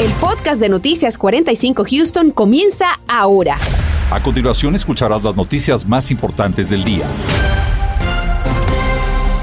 El podcast de Noticias 45 Houston comienza ahora. A continuación escucharás las noticias más importantes del día.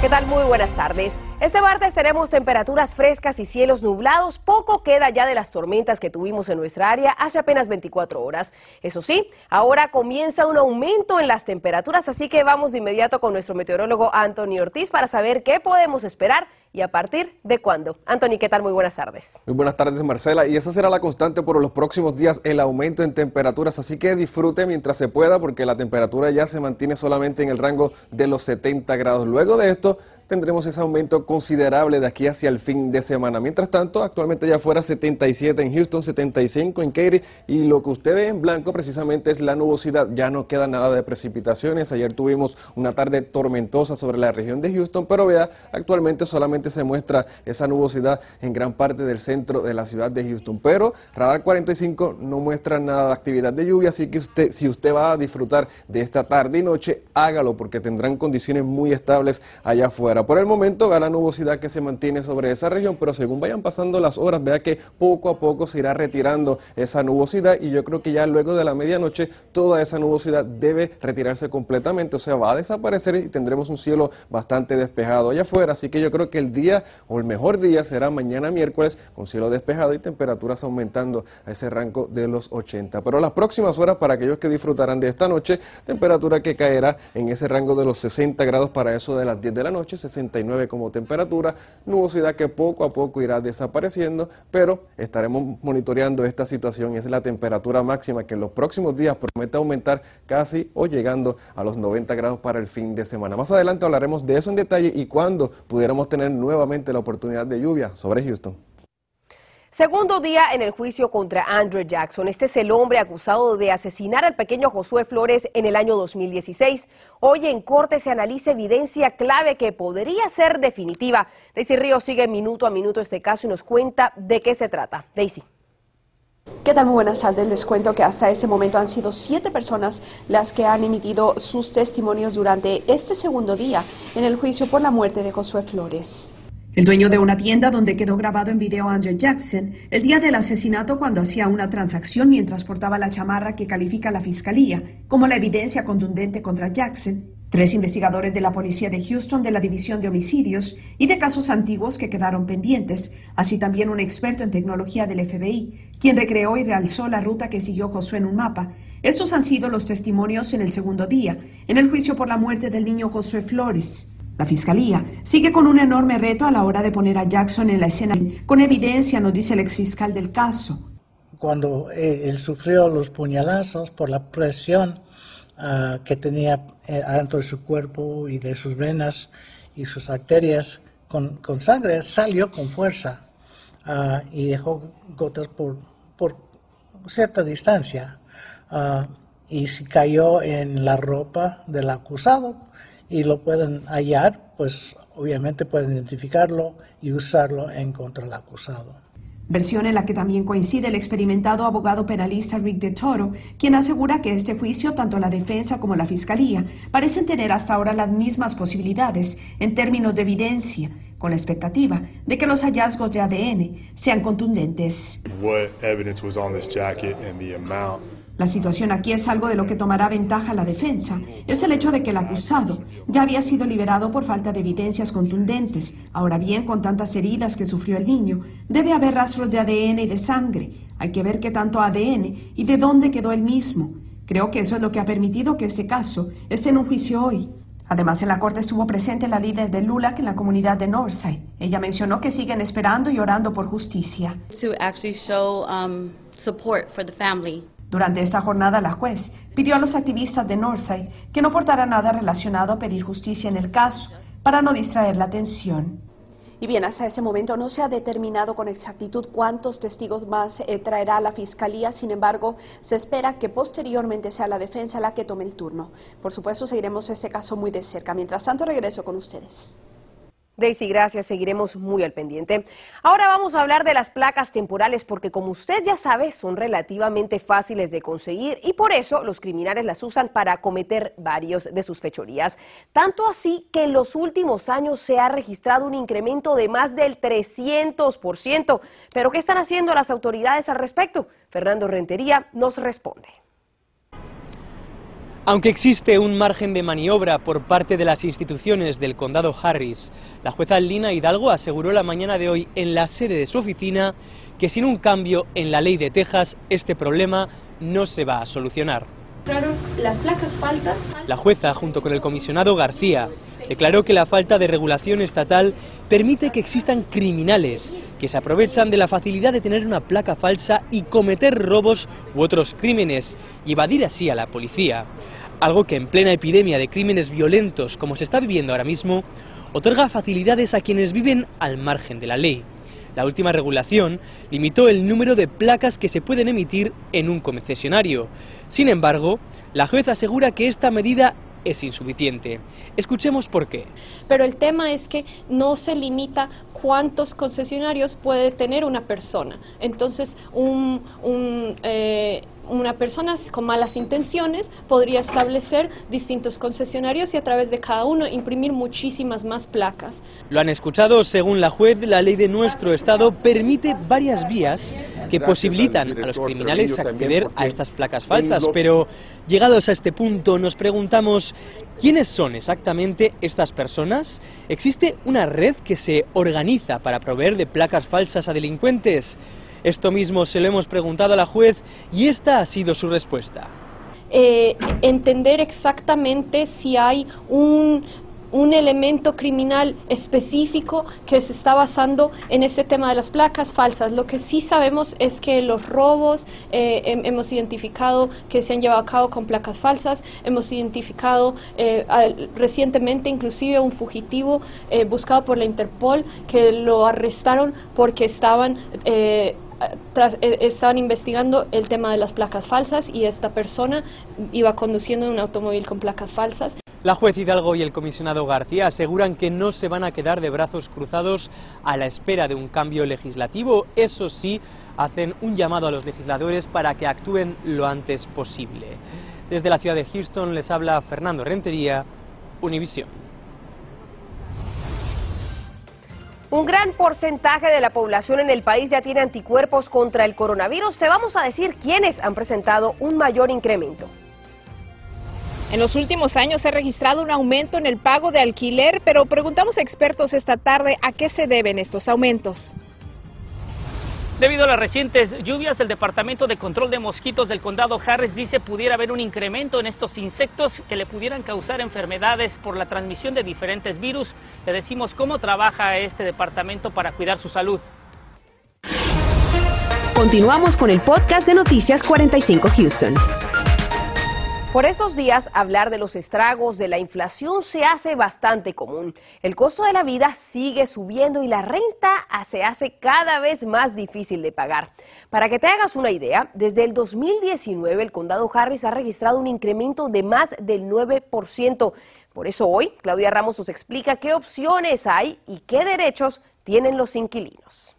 ¿Qué tal? Muy buenas tardes. Este martes tenemos temperaturas frescas y cielos nublados. Poco queda ya de las tormentas que tuvimos en nuestra área hace apenas 24 horas. Eso sí, ahora comienza un aumento en las temperaturas, así que vamos de inmediato con nuestro meteorólogo Anthony Ortiz para saber qué podemos esperar y a partir de cuándo. Anthony, ¿qué tal? Muy buenas tardes. Muy buenas tardes, Marcela. Y esa será la constante por los próximos días, el aumento en temperaturas. Así que disfrute mientras se pueda porque la temperatura ya se mantiene solamente en el rango de los 70 grados. Luego de esto, tendremos ese aumento considerable de aquí hacia el fin de semana. Mientras tanto, actualmente ya fuera 77 en Houston, 75 en Katy y lo que usted ve en blanco precisamente es la nubosidad. Ya no queda nada de precipitaciones. Ayer tuvimos una tarde tormentosa sobre la región de Houston, pero vea, actualmente solamente se muestra esa nubosidad en gran parte del centro de la ciudad de Houston. Pero Radar 45 no muestra nada de actividad de lluvia, así que usted, si usted va a disfrutar de esta tarde y noche, hágalo porque tendrán condiciones muy estables allá afuera. Por el momento, vea la nubosidad que se mantiene sobre esa región, pero según vayan pasando las horas, vea que poco a poco se irá retirando esa nubosidad y yo creo que ya luego de la medianoche toda esa nubosidad debe retirarse completamente, o sea, va a desaparecer y tendremos un cielo bastante despejado allá afuera, así que yo creo que el día o el mejor día será mañana miércoles con cielo despejado y temperaturas aumentando a ese rango de los 80. Pero las próximas horas para aquellos que disfrutarán de esta noche, temperatura que caerá en ese rango de los 60 grados para eso de las 10 de la noche, 69 como temperatura, nubosidad que poco a poco irá desapareciendo, pero estaremos monitoreando esta situación y es la temperatura máxima que en los próximos días promete aumentar casi o llegando a los 90 grados para el fin de semana. Más adelante hablaremos de eso en detalle y cuándo pudiéramos tener nuevamente la oportunidad de lluvia sobre Houston. Segundo día en el juicio contra Andrew Jackson. Este es el hombre acusado de asesinar al pequeño Josué Flores en el año 2016. Hoy en corte se analiza evidencia clave que podría ser definitiva. Daisy Ríos sigue minuto a minuto este caso y nos cuenta de qué se trata. Daisy. ¿Qué tal? Muy buenas tardes. Les cuento que hasta ese momento han sido siete personas las que han emitido sus testimonios durante este segundo día en el juicio por la muerte de Josué Flores. El dueño de una tienda donde quedó grabado en video Andrew Jackson el día del asesinato cuando hacía una transacción mientras portaba la chamarra que califica la fiscalía como la evidencia contundente contra Jackson. Tres investigadores de la policía de Houston de la División de Homicidios y de casos antiguos que quedaron pendientes, así también un experto en tecnología del FBI, quien recreó y realzó la ruta que siguió Josué en un mapa. Estos han sido los testimonios en el segundo día, en el juicio por la muerte del niño Josué Flores. La fiscalía sigue con un enorme reto a la hora de poner a Jackson en la escena con evidencia, nos dice el exfiscal del caso. Cuando eh, él sufrió los puñalazos por la presión uh, que tenía eh, adentro de su cuerpo y de sus venas y sus arterias con, sangre, salió con fuerza uh, y dejó gotas por, cierta distancia. Uh, y si cayó en la ropa del acusado, y lo pueden hallar, pues obviamente pueden identificarlo y usarlo en contra del acusado. Versión en la que también coincide el experimentado abogado penalista Rick de Toro, quien asegura que este juicio, tanto la defensa como la fiscalía, parecen tener hasta ahora las mismas posibilidades en términos de evidencia, con la expectativa de que los hallazgos de ADN sean contundentes. La situación aquí es algo de lo que tomará ventaja la defensa. Es el hecho de que el acusado ya había sido liberado por falta de evidencias contundentes. Ahora bien, con tantas heridas que sufrió el niño, debe haber rastros de ADN y de sangre. Hay que ver qué tanto ADN y de dónde quedó el mismo. Creo que eso es lo que ha permitido que este caso esté en un juicio hoy. Además, en la corte estuvo presente la líder de LULAC en la comunidad de Northside. Ella mencionó que siguen esperando y orando por justicia. To actually show um, support for the family. Durante esta jornada, la juez pidió a los activistas de Northside que no portaran nada relacionado a pedir justicia en el caso para no distraer la atención. Y bien, hasta ese momento no se ha determinado con exactitud cuántos testigos más eh, traerá la Fiscalía, sin embargo, se espera que posteriormente sea la defensa la que tome el turno. Por supuesto, seguiremos este caso muy de cerca. Mientras tanto, regreso con ustedes. Daisy, gracias. Seguiremos muy al pendiente. Ahora vamos a hablar de las placas temporales porque como usted ya sabe son relativamente fáciles de conseguir y por eso los criminales las usan para cometer varios de sus fechorías. Tanto así que en los últimos años se ha registrado un incremento de más del 300%. Pero ¿qué están haciendo las autoridades al respecto? Fernando Rentería nos responde. Aunque existe un margen de maniobra por parte de las instituciones del condado Harris, la jueza Lina Hidalgo aseguró la mañana de hoy en la sede de su oficina que sin un cambio en la ley de Texas este problema no se va a solucionar. Las placas faltas. La jueza, junto con el comisionado García, declaró que la falta de regulación estatal permite que existan criminales que se aprovechan de la facilidad de tener una placa falsa y cometer robos u otros crímenes y evadir así a la policía algo que en plena epidemia de crímenes violentos como se está viviendo ahora mismo, otorga facilidades a quienes viven al margen de la ley. La última regulación limitó el número de placas que se pueden emitir en un concesionario. Sin embargo, la jueza asegura que esta medida es insuficiente. Escuchemos por qué. Pero el tema es que no se limita cuántos concesionarios puede tener una persona. Entonces, un, un eh, una persona con malas intenciones podría establecer distintos concesionarios y a través de cada uno imprimir muchísimas más placas. Lo han escuchado, según la juez, la ley de nuestro estado permite varias vías que posibilitan a los criminales acceder a estas placas falsas, pero llegados a este punto nos preguntamos ¿quiénes son exactamente estas personas? ¿Existe una red que se organiza para proveer de placas falsas a delincuentes? Esto mismo se lo hemos preguntado a la juez y esta ha sido su respuesta. Eh, entender exactamente si hay un, elemento criminal específico que se está basando en este tema de las placas falsas. Lo que sí sabemos es que los robos eh, hemos identificado que se han llevado a cabo con placas falsas, hemos identificado eh, recientemente inclusive un fugitivo buscado por la Interpol que lo arrestaron porque estaban eh, estaban investigando el tema de las placas falsas y esta persona iba conduciendo un automóvil con placas falsas. La juez Hidalgo y el comisionado García aseguran que no se van a quedar de brazos cruzados a la espera de un cambio legislativo. Eso sí, hacen un llamado a los legisladores para que actúen lo antes posible. Desde la ciudad de Houston les habla Fernando Rentería, Univisión. Un gran porcentaje de la población en el país ya tiene anticuerpos contra el coronavirus. Te vamos a decir quiénes han presentado un mayor incremento. En los últimos años se ha registrado un aumento en el pago de alquiler, pero preguntamos a expertos esta tarde a qué se deben estos aumentos. Debido a las recientes lluvias, el Departamento de Control de Mosquitos del Condado Harris dice pudiera haber un incremento en estos insectos que le pudieran causar enfermedades por la transmisión de diferentes virus. Le decimos cómo trabaja este departamento para cuidar su salud. Continuamos con el podcast de Noticias 45 Houston. Por esos días, hablar de los estragos de la inflación se hace bastante común. El costo de la vida sigue subiendo y la renta se hace cada vez más difícil de pagar. Para que te hagas una idea, desde el 2019 el condado Harris ha registrado un incremento de más del 9%. Por eso hoy, Claudia Ramos nos explica qué opciones hay y qué derechos tienen los inquilinos.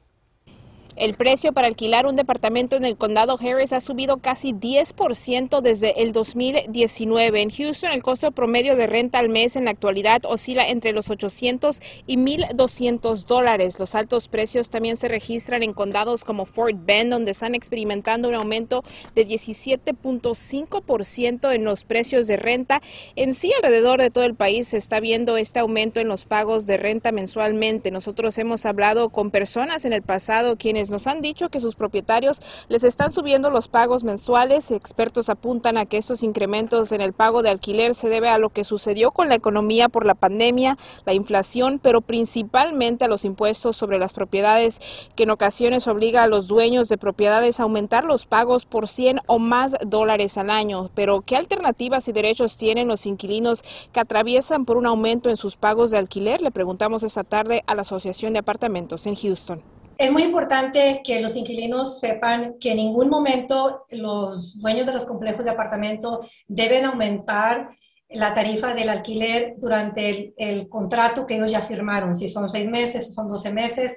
El precio para alquilar un departamento en el condado Harris ha subido casi 10% desde el 2019. En Houston, el costo promedio de renta al mes en la actualidad oscila entre los 800 y 1.200 dólares. Los altos precios también se registran en condados como Fort Bend, donde están experimentando un aumento de 17.5% en los precios de renta. En sí, alrededor de todo el país se está viendo este aumento en los pagos de renta mensualmente. Nosotros hemos hablado con personas en el pasado quienes nos han dicho que sus propietarios les están subiendo los pagos mensuales. Expertos apuntan a que estos incrementos en el pago de alquiler se debe a lo que sucedió con la economía por la pandemia, la inflación, pero principalmente a los impuestos sobre las propiedades que en ocasiones obliga a los dueños de propiedades a aumentar los pagos por 100 o más dólares al año. Pero ¿qué alternativas y derechos tienen los inquilinos que atraviesan por un aumento en sus pagos de alquiler? Le preguntamos esta tarde a la Asociación de Apartamentos en Houston. Es muy importante que los inquilinos sepan que en ningún momento los dueños de los complejos de apartamento deben aumentar la tarifa del alquiler durante el, contrato que ellos ya firmaron, si son seis meses, si son doce meses.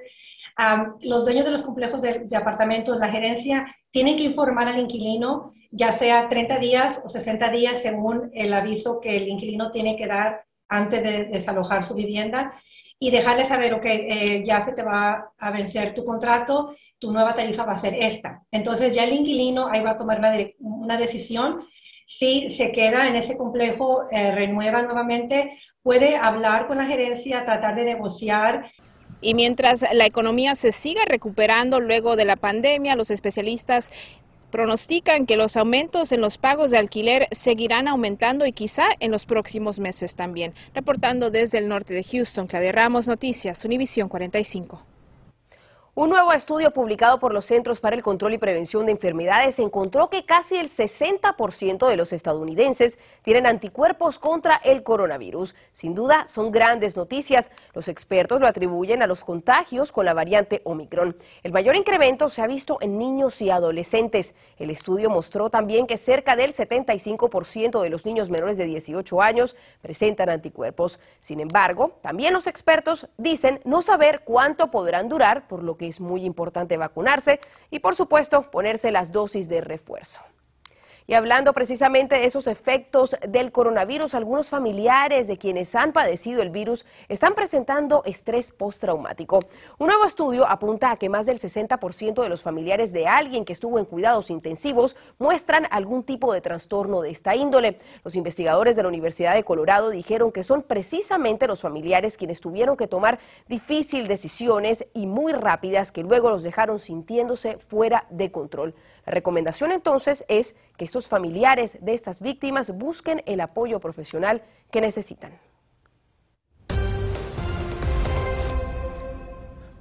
los dueños de los complejos de, apartamentos, la gerencia, tienen que informar al inquilino, ya sea 30 días o 60 días según el aviso que el inquilino tiene que dar antes de desalojar su vivienda y dejarle saber, ok, eh, ya se te va a vencer tu contrato, tu nueva tarifa va a ser esta. Entonces ya el inquilino ahí va a tomar una, decisión. Si se queda en ese complejo, eh, renueva nuevamente, puede hablar con la gerencia, tratar de negociar. Y mientras la economía se siga recuperando luego de la pandemia, los especialistas pronostican que los aumentos en los pagos de alquiler seguirán aumentando y quizá en los próximos meses también. Reportando desde el norte de Houston, Claudia Ramos, Noticias, Univisión 45. Un nuevo estudio publicado por los Centros para el Control y Prevención de Enfermedades encontró que casi el 60% de los estadounidenses tienen anticuerpos contra el coronavirus. Sin duda, son grandes noticias. Los expertos lo atribuyen a los contagios con la variante Omicron. El mayor incremento se ha visto en niños y adolescentes. El estudio mostró también que cerca del 75% de los niños menores de 18 años presentan anticuerpos. Sin embargo, también los expertos dicen no saber cuánto podrán durar, por lo que es muy importante vacunarse y, por supuesto, ponerse las dosis de refuerzo. Y hablando precisamente de esos efectos del coronavirus, algunos familiares de quienes han padecido el virus están presentando estrés postraumático. Un nuevo estudio apunta a que más del 60% de los familiares de alguien que estuvo en cuidados intensivos muestran algún tipo de trastorno de esta índole. Los investigadores de la Universidad de Colorado dijeron que son precisamente los familiares quienes tuvieron que tomar difíciles decisiones y muy rápidas que luego los dejaron sintiéndose fuera de control. La recomendación entonces es que estos familiares de estas víctimas busquen el apoyo profesional que necesitan.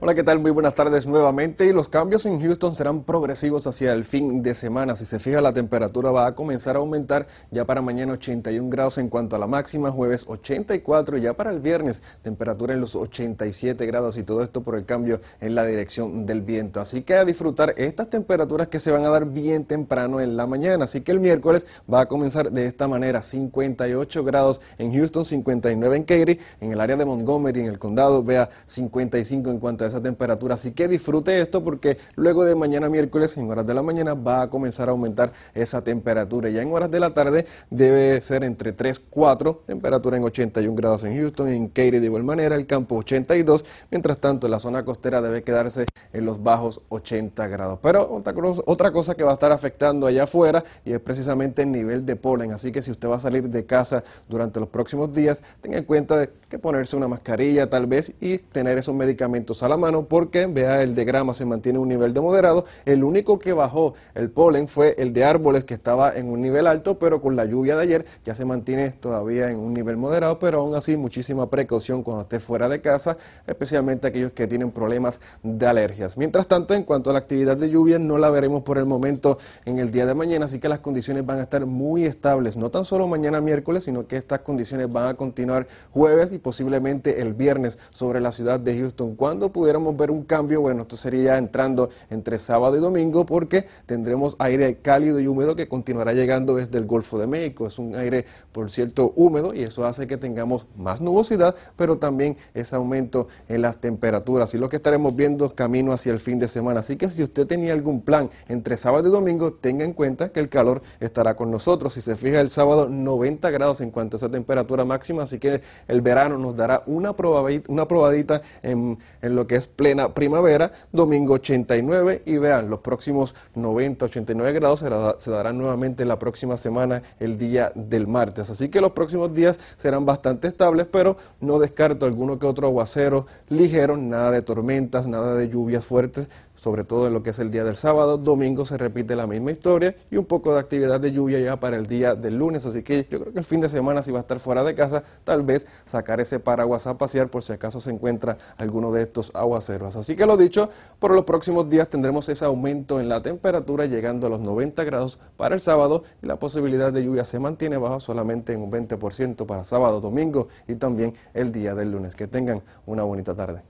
Hola, ¿qué tal? Muy buenas tardes nuevamente. Y los cambios en Houston serán progresivos hacia el fin de semana. Si se fija, la temperatura va a comenzar a aumentar ya para mañana 81 grados en cuanto a la máxima, jueves 84 y ya para el viernes temperatura en los 87 grados y todo esto por el cambio en la dirección del viento. Así que a disfrutar estas temperaturas que se van a dar bien temprano en la mañana. Así que el miércoles va a comenzar de esta manera, 58 grados en Houston, 59 en Katy, en el área de Montgomery, en el condado, vea 55 en cuanto a esa temperatura. Así que disfrute esto porque luego de mañana miércoles, en horas de la mañana, va a comenzar a aumentar esa temperatura. Ya en horas de la tarde debe ser entre 3, 4, temperatura en 81 grados en Houston, en Katy de igual manera, el campo 82. Mientras tanto, la zona costera debe quedarse en los bajos 80 grados. Pero otra cosa, que va a estar afectando allá afuera y es precisamente el nivel de polen. Así que si usted va a salir de casa durante los próximos días, tenga en cuenta que ponerse una mascarilla tal vez y tener esos medicamentos a la mano porque, vea, el de grama se mantiene en un nivel de moderado. El único que bajó el polen fue el de árboles que estaba en un nivel alto, pero con la lluvia de ayer ya se mantiene todavía en un nivel moderado, pero aún así muchísima precaución cuando esté fuera de casa, especialmente aquellos que tienen problemas de alergias. Mientras tanto, en cuanto a la actividad de lluvia, no la veremos por el momento en el día de mañana, así que las condiciones van a estar muy estables, no tan solo mañana miércoles, sino que estas condiciones van a continuar jueves y posiblemente el viernes sobre la ciudad de Houston. Cuando pudiera ver un cambio, bueno, esto sería entrando entre sábado y domingo porque tendremos aire cálido y húmedo que continuará llegando desde el Golfo de México. Es un aire, por cierto, húmedo y eso hace que tengamos más nubosidad, pero también ese aumento en las temperaturas. Y lo que estaremos viendo camino hacia el fin de semana. Así que si usted tenía algún plan entre sábado y domingo, tenga en cuenta que el calor estará con nosotros. Si se fija el sábado, 90 grados en cuanto a esa temperatura máxima, así que el verano nos dará una probadita, una probadita en, en lo que es plena primavera, domingo 89 y vean, los próximos 90, 89 grados se, darán nuevamente la próxima semana, el día del martes. Así que los próximos días serán bastante estables, pero no descarto alguno que otro aguacero ligero, nada de tormentas, nada de lluvias fuertes, sobre todo en lo que es el día del sábado. Domingo se repite la misma historia y un poco de actividad de lluvia ya para el día del lunes. Así que yo creo que el fin de semana, si va a estar fuera de casa, tal vez sacar ese paraguas a pasear por si acaso se encuentra alguno de estos aguaceros. Así que lo dicho, por los próximos días tendremos ese aumento en la temperatura llegando a los 90 grados para el sábado y la posibilidad de lluvia se mantiene baja solamente en un 20% para sábado, domingo y también el día del lunes. Que tengan una bonita tarde.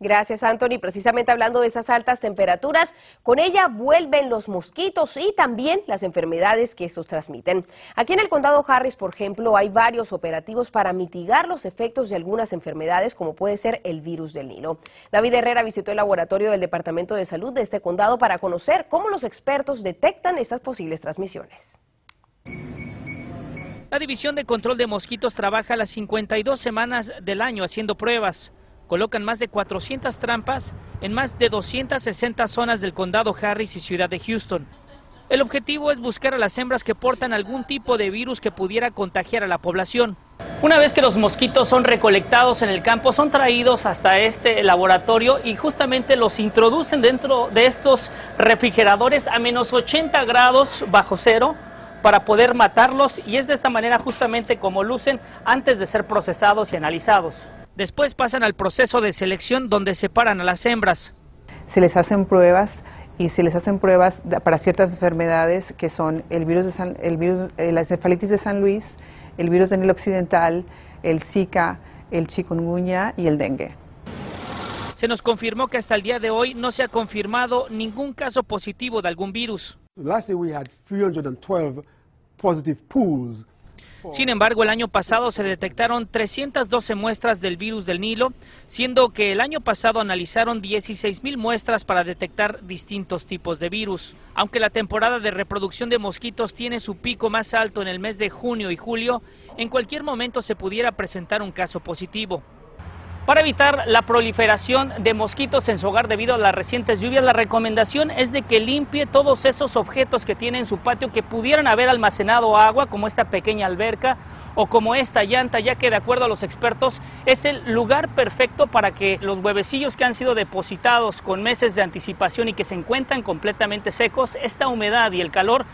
Gracias, Anthony. Precisamente hablando de esas altas temperaturas, con ella vuelven los mosquitos y también las enfermedades que estos transmiten. Aquí en el condado Harris, por ejemplo, hay varios operativos para mitigar los efectos de algunas enfermedades, como puede ser el virus del Nilo. David Herrera visitó el laboratorio del Departamento de Salud de este condado para conocer cómo los expertos detectan estas posibles transmisiones. La División de Control de Mosquitos trabaja las 52 semanas del año haciendo pruebas colocan más de 400 trampas en más de 260 zonas del condado Harris y ciudad de Houston. El objetivo es buscar a las hembras que portan algún tipo de virus que pudiera contagiar a la población. Una vez que los mosquitos son recolectados en el campo, son traídos hasta este laboratorio y justamente los introducen dentro de estos refrigeradores a menos 80 grados bajo cero para poder matarlos y es de esta manera justamente como lucen antes de ser procesados y analizados. Después pasan al proceso de selección donde separan a las hembras. Se les hacen pruebas y se les hacen pruebas para ciertas enfermedades que son el virus de San, el virus, eh, la encefalitis de San Luis, el virus del Nilo Occidental, el Zika, el chikungunya y el dengue. Se nos confirmó que hasta el día de hoy no se ha confirmado ningún caso positivo de algún virus. Last year we had 312 positive pools sin embargo, el año pasado se detectaron 312 muestras del virus del Nilo, siendo que el año pasado analizaron 16.000 muestras para detectar distintos tipos de virus. Aunque la temporada de reproducción de mosquitos tiene su pico más alto en el mes de junio y julio, en cualquier momento se pudiera presentar un caso positivo. Para evitar la proliferación de mosquitos en su hogar debido a las recientes lluvias, la recomendación es de que limpie todos esos objetos que tiene en su patio que pudieran haber almacenado agua, como esta pequeña alberca o como esta llanta, ya que de acuerdo a los expertos es el lugar perfecto para que los huevecillos que han sido depositados con meses de anticipación y que se encuentran completamente secos, esta humedad y el calor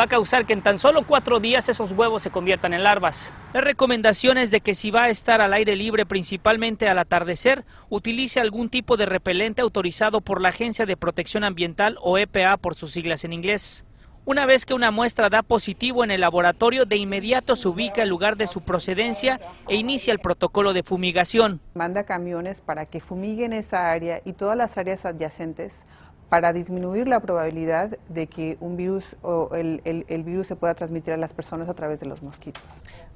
va a causar que en tan solo cuatro días esos huevos se conviertan en larvas. La recomendación es de que si va a estar al aire libre principalmente al atardecer, utilice algún tipo de repelente autorizado por la Agencia de Protección Ambiental o EPA por sus siglas en inglés. Una vez que una muestra da positivo en el laboratorio, de inmediato se ubica el lugar de su procedencia e inicia el protocolo de fumigación. Manda camiones para que fumiguen esa área y todas las áreas adyacentes para disminuir la probabilidad de que un virus o el, el, virus se pueda transmitir a las personas a través de los mosquitos.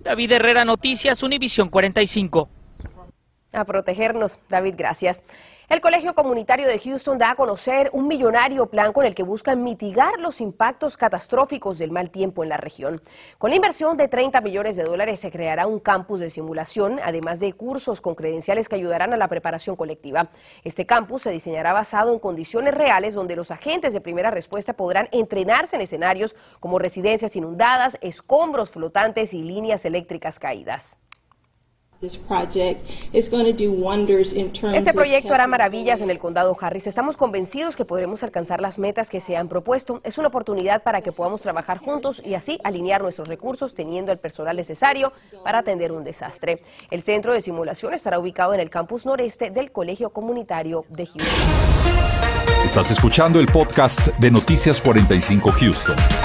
David Herrera, Noticias, Univisión 45. A protegernos, David, gracias. El Colegio Comunitario de Houston da a conocer un millonario plan con el que buscan mitigar los impactos catastróficos del mal tiempo en la región. Con la inversión de 30 millones de dólares se creará un campus de simulación, además de cursos con credenciales que ayudarán a la preparación colectiva. Este campus se diseñará basado en condiciones reales donde los agentes de primera respuesta podrán entrenarse en escenarios como residencias inundadas, escombros flotantes y líneas eléctricas caídas. Este proyecto hará maravillas en el condado Harris. Estamos convencidos que podremos alcanzar las metas que se han propuesto. Es una oportunidad para que podamos trabajar juntos y así alinear nuestros recursos teniendo el personal necesario para atender un desastre. El centro de simulación estará ubicado en el campus noreste del Colegio Comunitario de Houston. Estás escuchando el podcast de Noticias 45 Houston.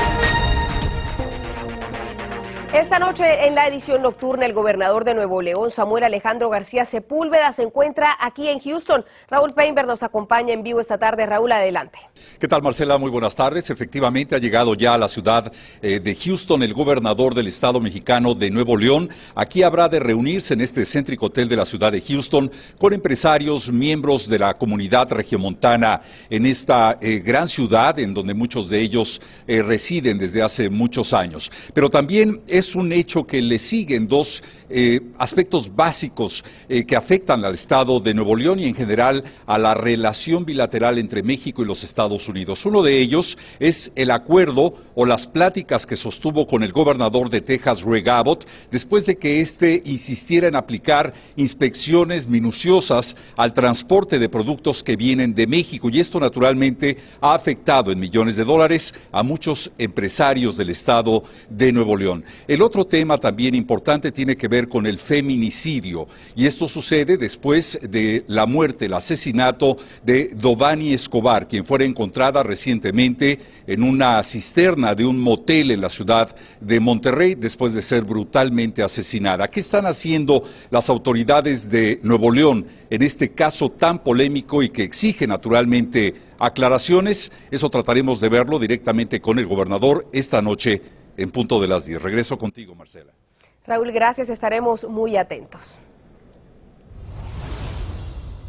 Noche en la edición nocturna el gobernador de Nuevo León, Samuel Alejandro García Sepúlveda, se encuentra aquí en Houston. Raúl Peinberg nos acompaña en vivo esta tarde. Raúl, adelante. ¿Qué tal Marcela? Muy buenas tardes. Efectivamente ha llegado ya a la ciudad eh, de Houston el gobernador del estado mexicano de Nuevo León. Aquí habrá de reunirse en este céntrico hotel de la ciudad de Houston con empresarios, miembros de la comunidad regiomontana en esta eh, gran ciudad en donde muchos de ellos eh, residen desde hace muchos años. Pero también es un hecho que le siguen dos eh, aspectos básicos eh, que afectan al Estado de Nuevo León y en general a la relación bilateral entre México y los Estados Unidos. Uno de ellos es el acuerdo o las pláticas que sostuvo con el gobernador de Texas, Greg Abbott, después de que éste insistiera en aplicar inspecciones minuciosas al transporte de productos que vienen de México. Y esto naturalmente ha afectado en millones de dólares a muchos empresarios del Estado de Nuevo León. El otro otro tema también importante tiene que ver con el feminicidio y esto sucede después de la muerte, el asesinato de Dovani Escobar, quien fue encontrada recientemente en una cisterna de un motel en la ciudad de Monterrey después de ser brutalmente asesinada. ¿Qué están haciendo las autoridades de Nuevo León en este caso tan polémico y que exige naturalmente aclaraciones? Eso trataremos de verlo directamente con el gobernador esta noche en punto de las 10. Regreso contigo, Marcela. Raúl, gracias, estaremos muy atentos.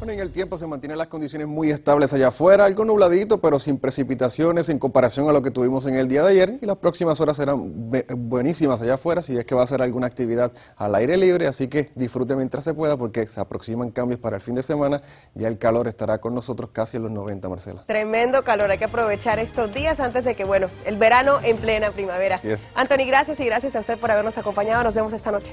Bueno, en el tiempo se mantienen las condiciones muy estables allá afuera, algo nubladito, pero sin precipitaciones en comparación a lo que tuvimos en el día de ayer. Y las próximas horas serán buenísimas allá afuera, si es que va a ser alguna actividad al aire libre. Así que disfrute mientras se pueda, porque se aproximan cambios para el fin de semana. Ya el calor estará con nosotros casi en los 90, Marcela. Tremendo calor, hay que aprovechar estos días antes de que, bueno, el verano en plena primavera. Así es. Anthony, gracias y gracias a usted por habernos acompañado. Nos vemos esta noche.